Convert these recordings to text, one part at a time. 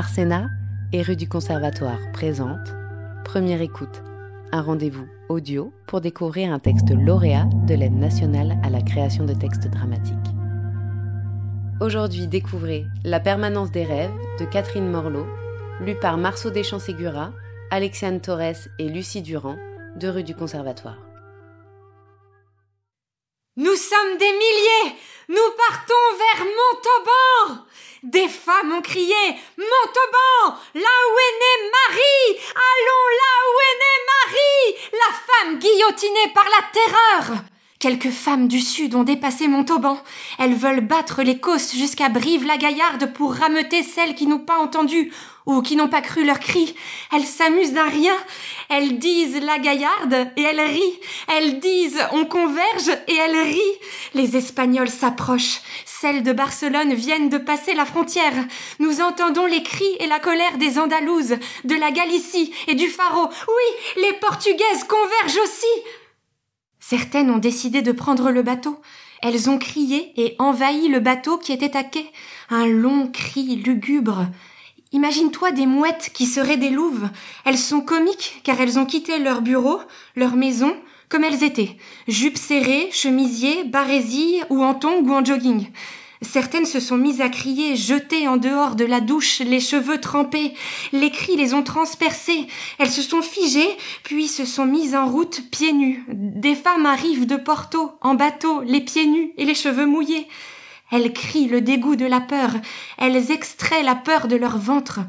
Arsena et rue du Conservatoire présente Première écoute, un rendez-vous audio pour découvrir un texte lauréat de l'aide nationale à la création de textes dramatiques. Aujourd'hui, découvrez La permanence des rêves de Catherine Morlot, lu par Marceau Deschamps-Ségura, Alexiane Torres et Lucie Durand, de rue du Conservatoire. Nous sommes des milliers. Nous partons vers Montauban. Des femmes ont crié Montauban Là où est née Marie. Allons là où est née Marie. La femme guillotinée par la terreur Quelques femmes du Sud ont dépassé Montauban. Elles veulent battre les cosses jusqu'à Brive-la-Gaillarde pour rameuter celles qui n'ont pas entendu ou qui n'ont pas cru leurs cris. Elles s'amusent d'un rien. Elles disent la Gaillarde et elles rient. Elles disent on converge et elles rient. Les Espagnols s'approchent. Celles de Barcelone viennent de passer la frontière. Nous entendons les cris et la colère des Andalouses, de la Galicie et du Faro. Oui, les Portugaises convergent aussi. Certaines ont décidé de prendre le bateau. Elles ont crié et envahi le bateau qui était à quai. Un long cri lugubre. Imagine-toi des mouettes qui seraient des louves. Elles sont comiques car elles ont quitté leur bureau, leur maison, comme elles étaient. Jupes serrées, chemisiers, barésilles ou en tongs ou en jogging. Certaines se sont mises à crier, jetées en dehors de la douche, les cheveux trempés. Les cris les ont transpercés. Elles se sont figées, puis se sont mises en route, pieds nus. Des femmes arrivent de Porto, en bateau, les pieds nus et les cheveux mouillés. Elles crient le dégoût de la peur. Elles extraient la peur de leur ventre.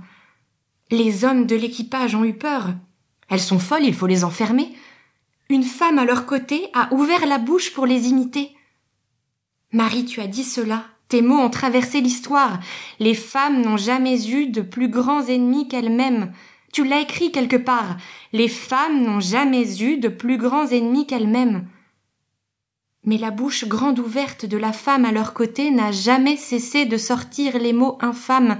Les hommes de l'équipage ont eu peur. Elles sont folles, il faut les enfermer. Une femme à leur côté a ouvert la bouche pour les imiter. Marie, tu as dit cela, tes mots ont traversé l'histoire. Les femmes n'ont jamais eu de plus grands ennemis qu'elles-mêmes. Tu l'as écrit quelque part. Les femmes n'ont jamais eu de plus grands ennemis qu'elles-mêmes. Mais la bouche grande ouverte de la femme à leur côté n'a jamais cessé de sortir les mots infâmes.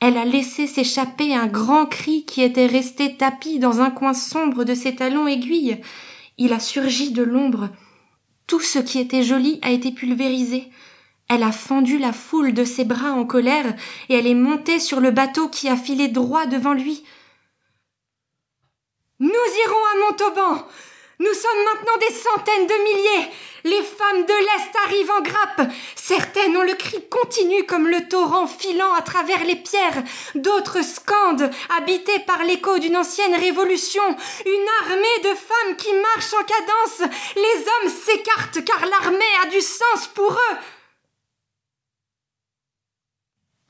Elle a laissé s'échapper un grand cri qui était resté tapi dans un coin sombre de ses talons aiguilles. Il a surgi de l'ombre. Tout ce qui était joli a été pulvérisé. Elle a fendu la foule de ses bras en colère, et elle est montée sur le bateau qui a filé droit devant lui. Nous irons à Montauban. Nous sommes maintenant des centaines de milliers. Les femmes de l'Est arrivent en grappe. Certaines ont le cri continu comme le torrent filant à travers les pierres. D'autres scandent, habitées par l'écho d'une ancienne révolution. Une armée de femmes qui marchent en cadence. Les hommes s'écartent car l'armée a du sens pour eux.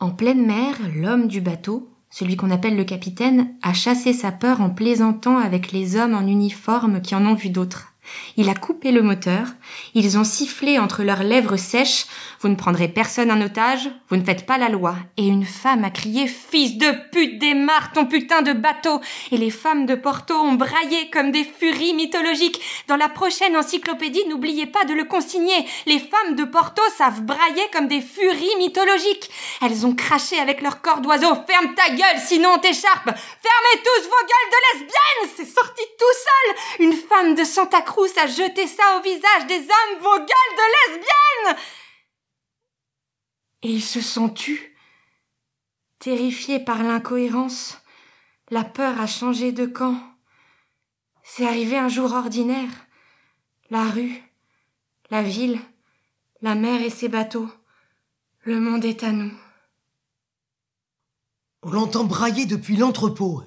En pleine mer, l'homme du bateau, celui qu'on appelle le capitaine, a chassé sa peur en plaisantant avec les hommes en uniforme qui en ont vu d'autres. Il a coupé le moteur, ils ont sifflé entre leurs lèvres sèches Vous ne prendrez personne en otage, vous ne faites pas la loi. Et une femme a crié Fils de pute, démarre ton putain de bateau Et les femmes de Porto ont braillé comme des furies mythologiques. Dans la prochaine encyclopédie, n'oubliez pas de le consigner. Les femmes de Porto savent brailler comme des furies mythologiques. Elles ont craché avec leur corps d'oiseau Ferme ta gueule, sinon on t'écharpe Fermez tous vos gueules de lesbiennes C'est sorti tout seul Une femme de Santa Cruz a jeté ça au visage des hommes, vos gueules de lesbiennes Et ils se sont tus. Terrifiés par l'incohérence, la peur a changé de camp. C'est arrivé un jour ordinaire. La rue, la ville, la mer et ses bateaux. Le monde est à nous. On l'entend brailler depuis l'entrepôt.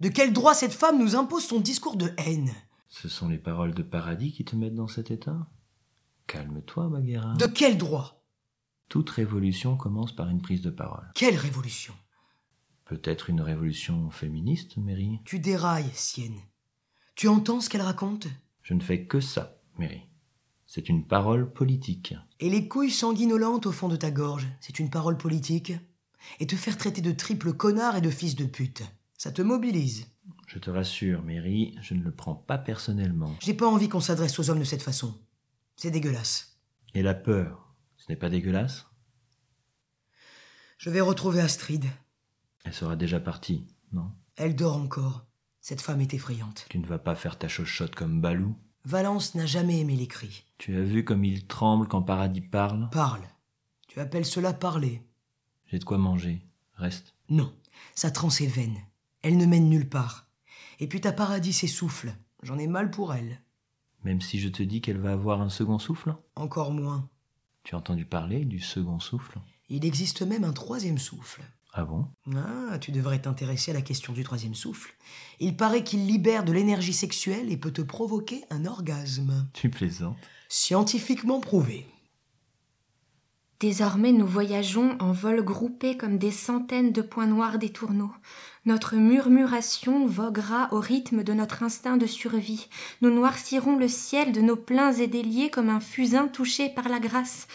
De quel droit cette femme nous impose son discours de haine? Ce sont les paroles de paradis qui te mettent dans cet état Calme-toi, Maguera. De quel droit? Toute révolution commence par une prise de parole. Quelle révolution? Peut-être une révolution féministe, Mary Tu dérailles, Sienne. Tu entends ce qu'elle raconte? Je ne fais que ça, Mary. C'est une parole politique. Et les couilles sanguinolentes au fond de ta gorge, c'est une parole politique? Et te faire traiter de triple connard et de fils de pute, ça te mobilise. Je te rassure, Mary, je ne le prends pas personnellement. J'ai pas envie qu'on s'adresse aux hommes de cette façon. C'est dégueulasse. Et la peur, ce n'est pas dégueulasse? Je vais retrouver Astrid. Elle sera déjà partie, non? Elle dort encore. Cette femme est effrayante. Tu ne vas pas faire ta chochotte comme Balou? Valence n'a jamais aimé les cris. Tu as vu comme il tremble quand Paradis parle? Parle. Tu appelles cela parler J'ai de quoi manger. Reste. Non. Sa transe est vaine. Elle ne mène nulle part. Et puis ta paradis s'essouffle. J'en ai mal pour elle. Même si je te dis qu'elle va avoir un second souffle Encore moins. Tu as entendu parler du second souffle? Il existe même un troisième souffle. Ah bon? Ah, tu devrais t'intéresser à la question du troisième souffle. Il paraît qu'il libère de l'énergie sexuelle et peut te provoquer un orgasme. Tu plaisantes Scientifiquement prouvé. Désormais, nous voyageons en vol groupé comme des centaines de points noirs des tourneaux. Notre murmuration voguera au rythme de notre instinct de survie. Nous noircirons le ciel de nos pleins et déliés comme un fusain touché par la grâce.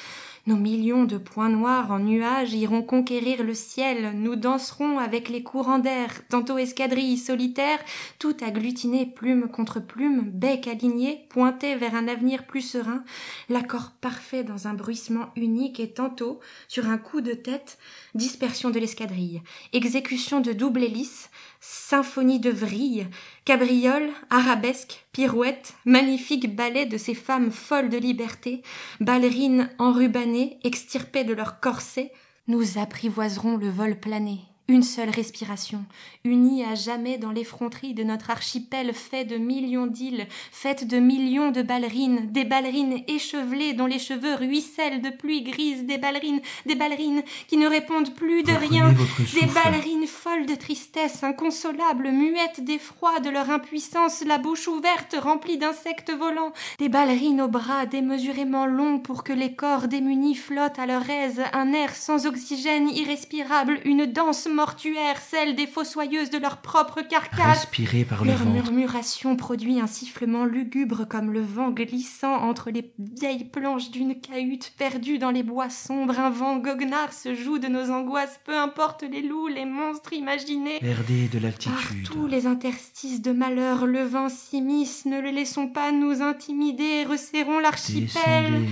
Nos millions de points noirs en nuages iront conquérir le ciel, nous danserons avec les courants d'air, tantôt escadrilles solitaires, tout agglutinées plume contre plume, bec aligné, pointé vers un avenir plus serein, l'accord parfait dans un bruissement unique et tantôt, sur un coup de tête, dispersion de l'escadrille, exécution de double hélice, symphonie de vrille, cabriole, arabesque, pirouette, magnifique ballet de ces femmes folles de liberté, ballerines enrubannées, extirpées de leur corset, nous apprivoiserons le vol plané, une seule respiration, unie à jamais dans l'effronterie de notre archipel fait de millions d'îles, faite de millions de ballerines, des ballerines échevelées dont les cheveux ruissellent de pluie grise, des ballerines, des ballerines qui ne répondent plus de Reprenez rien, des ballerines folles de tristesse, inconsolables, muettes d'effroi de leur impuissance, la bouche ouverte remplie d'insectes volants, des ballerines aux bras démesurément longs pour que les corps démunis flottent à leur aise, un air sans oxygène irrespirable, une danse mortuaire, celle des fossoyeuses de leur propre carcasse. Respirez par le Leur ventre. murmuration produit un sifflement lugubre comme le vent glissant entre les vieilles planches d'une cahute perdue dans les bois sombres. Un vent goguenard se joue de nos angoisses, peu importe les loups, les monstres imaginés. Perdez de l'altitude. tous les interstices de malheur, le vent s'immisce, ne le laissons pas nous intimider, resserrons l'archipel.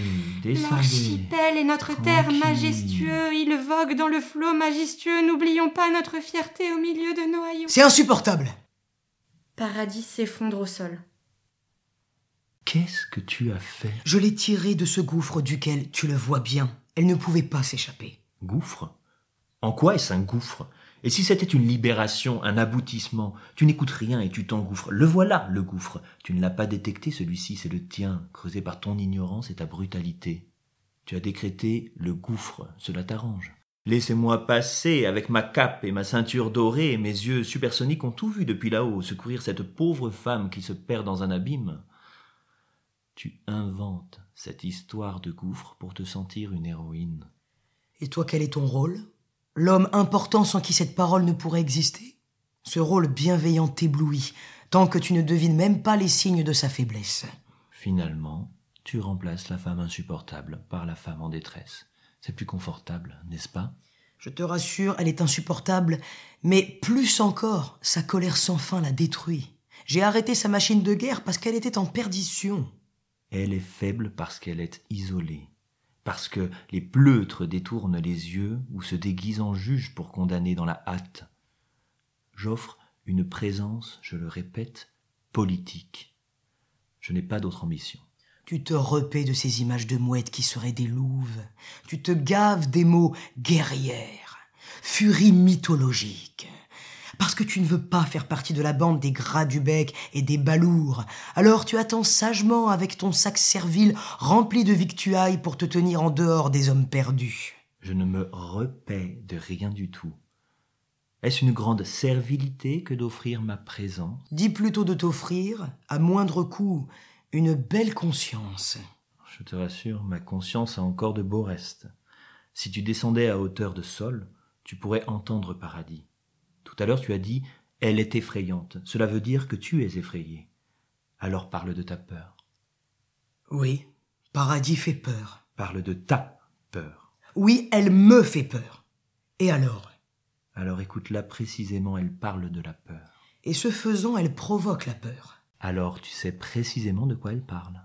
L'archipel est notre terre majestueux, il vogue dans le flot majestueux, n'oublions pas notre fierté au milieu de nos haillons. C'est insupportable. Paradis s'effondre au sol. Qu'est-ce que tu as fait? Je l'ai tirée de ce gouffre duquel, tu le vois bien, elle ne pouvait pas s'échapper. Gouffre? En quoi est-ce un gouffre? Et si c'était une libération, un aboutissement? Tu n'écoutes rien et tu t'engouffres. Le voilà, le gouffre. Tu ne l'as pas détecté, celui-ci, c'est le tien, creusé par ton ignorance et ta brutalité. Tu as décrété le gouffre, cela t'arrange. Laissez-moi passer avec ma cape et ma ceinture dorée et mes yeux supersoniques ont tout vu depuis là-haut, secourir cette pauvre femme qui se perd dans un abîme. Tu inventes cette histoire de gouffre pour te sentir une héroïne. Et toi, quel est ton rôle? L'homme important sans qui cette parole ne pourrait exister? Ce rôle bienveillant t'éblouit, tant que tu ne devines même pas les signes de sa faiblesse. Finalement, tu remplaces la femme insupportable par la femme en détresse. C'est plus confortable, n'est-ce pas? Je te rassure, elle est insupportable, mais plus encore, sa colère sans fin la détruit. J'ai arrêté sa machine de guerre parce qu'elle était en perdition. Elle est faible parce qu'elle est isolée, parce que les pleutres détournent les yeux ou se déguisent en juges pour condamner dans la hâte. J'offre une présence, je le répète, politique. Je n'ai pas d'autre ambition. Tu te repais de ces images de mouettes qui seraient des louves. Tu te gaves des mots guerrière, furie mythologique. Parce que tu ne veux pas faire partie de la bande des gras du bec et des balourds. Alors tu attends sagement avec ton sac servile rempli de victuailles pour te tenir en dehors des hommes perdus. Je ne me repais de rien du tout. Est-ce une grande servilité que d'offrir ma présence? Dis plutôt de t'offrir, à moindre coût, une belle conscience. Je te rassure, ma conscience a encore de beaux restes. Si tu descendais à hauteur de sol, tu pourrais entendre paradis. Tout à l'heure tu as dit elle est effrayante. Cela veut dire que tu es effrayé. Alors parle de ta peur. Oui, paradis fait peur. Parle de ta peur. Oui, elle me fait peur. Et alors? Alors écoute-la précisément, elle parle de la peur. Et ce faisant, elle provoque la peur. Alors tu sais précisément de quoi elle parle.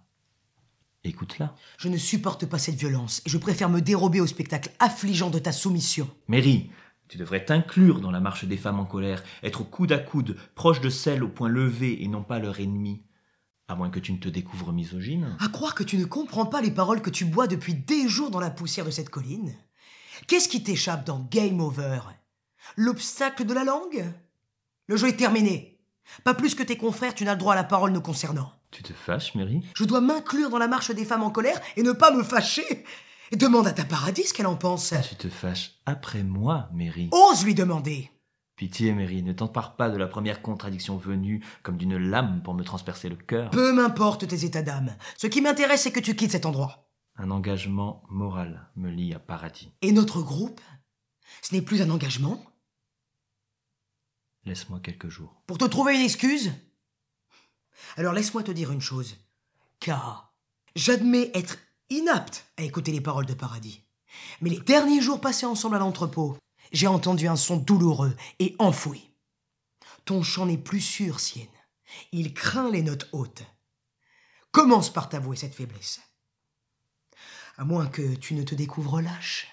Écoute-la. Je ne supporte pas cette violence et je préfère me dérober au spectacle affligeant de ta soumission. Mary, tu devrais t'inclure dans la marche des femmes en colère, être coude à coude, proche de celles au point levé et non pas leur ennemi. À moins que tu ne te découvres misogyne. À croire que tu ne comprends pas les paroles que tu bois depuis des jours dans la poussière de cette colline Qu'est-ce qui t'échappe dans Game Over? L'obstacle de la langue? Le jeu est terminé. Pas plus que tes confrères, tu n'as le droit à la parole nous concernant. Tu te fâches, Mary? Je dois m'inclure dans la marche des femmes en colère et ne pas me fâcher. Demande à ta paradis ce qu'elle en pense. Tu te fâches après moi, Mary. Ose lui demander. Pitié, Mary, ne t'empare pas de la première contradiction venue comme d'une lame pour me transpercer le cœur. Peu m'importe tes états d'âme. Ce qui m'intéresse, c'est que tu quittes cet endroit. Un engagement moral me lie à Paradis. Et notre groupe? Ce n'est plus un engagement Laisse-moi quelques jours. Pour te trouver une excuse? Alors laisse-moi te dire une chose. Car j'admets être inapte à écouter les paroles de Paradis. Mais les derniers jours passés ensemble à l'entrepôt, j'ai entendu un son douloureux et enfoui. Ton chant n'est plus sûr, Sienne. Il craint les notes hautes. Commence par t'avouer cette faiblesse. À moins que tu ne te découvres lâche.